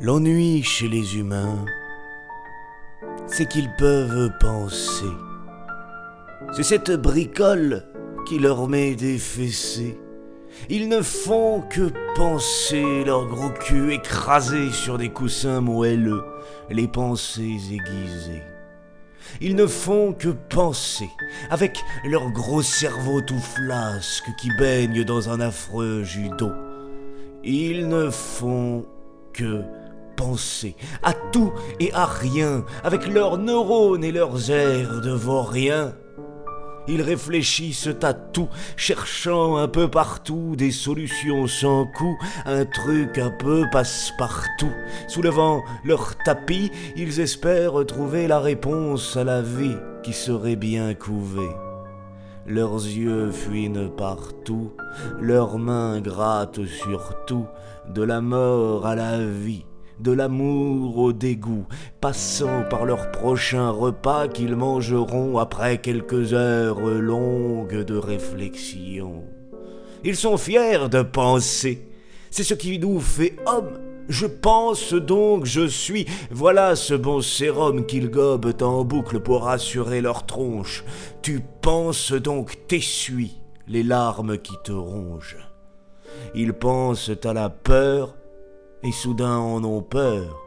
L'ennui chez les humains, c'est qu'ils peuvent penser. C'est cette bricole qui leur met des fessées. Ils ne font que penser leur gros cul écrasé sur des coussins moelleux, les pensées aiguisées. Ils ne font que penser, avec leur gros cerveau tout flasque qui baigne dans un affreux d'eau. Ils ne font que penser à tout et à rien, avec leurs neurones et leurs airs de vauriens. Ils réfléchissent à tout, cherchant un peu partout des solutions sans coup, un truc un peu passe-partout. Soulevant leur tapis, ils espèrent trouver la réponse à la vie qui serait bien couvée. Leurs yeux fuinent partout, leurs mains grattent sur tout, de la mort à la vie de l'amour au dégoût, passant par leur prochain repas qu'ils mangeront après quelques heures longues de réflexion. Ils sont fiers de penser. C'est ce qui nous fait homme. Je pense donc je suis. Voilà ce bon sérum qu'ils gobent en boucle pour rassurer leur tronche. Tu penses donc t'essuies les larmes qui te rongent. Ils pensent à la peur et soudain en ont peur.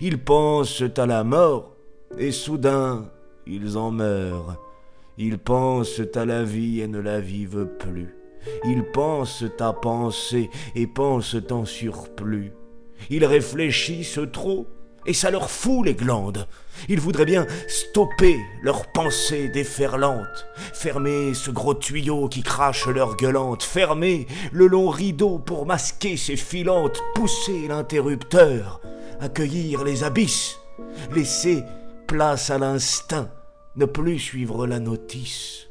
Ils pensent à la mort, et soudain ils en meurent. Ils pensent à la vie et ne la vivent plus. Ils pensent à penser et pensent en surplus. Ils réfléchissent trop et ça leur fout les glandes. Ils voudraient bien stopper leurs pensées déferlantes, fermer ce gros tuyau qui crache leur gueulante, fermer le long rideau pour masquer ces filantes, pousser l'interrupteur, accueillir les abysses, laisser place à l'instinct, ne plus suivre la notice.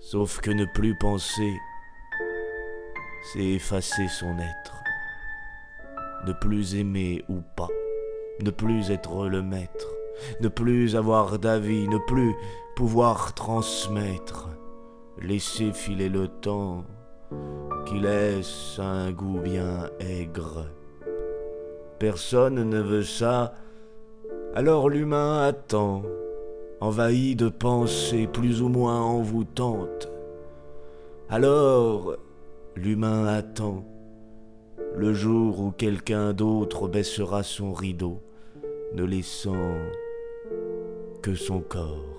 Sauf que ne plus penser, c'est effacer son être ne plus aimer ou pas, ne plus être le maître, ne plus avoir d'avis, ne plus pouvoir transmettre, laisser filer le temps qui laisse un goût bien aigre. Personne ne veut ça, alors l'humain attend, envahi de pensées plus ou moins envoûtantes. Alors l'humain attend le jour où quelqu'un d'autre baissera son rideau, ne laissant que son corps.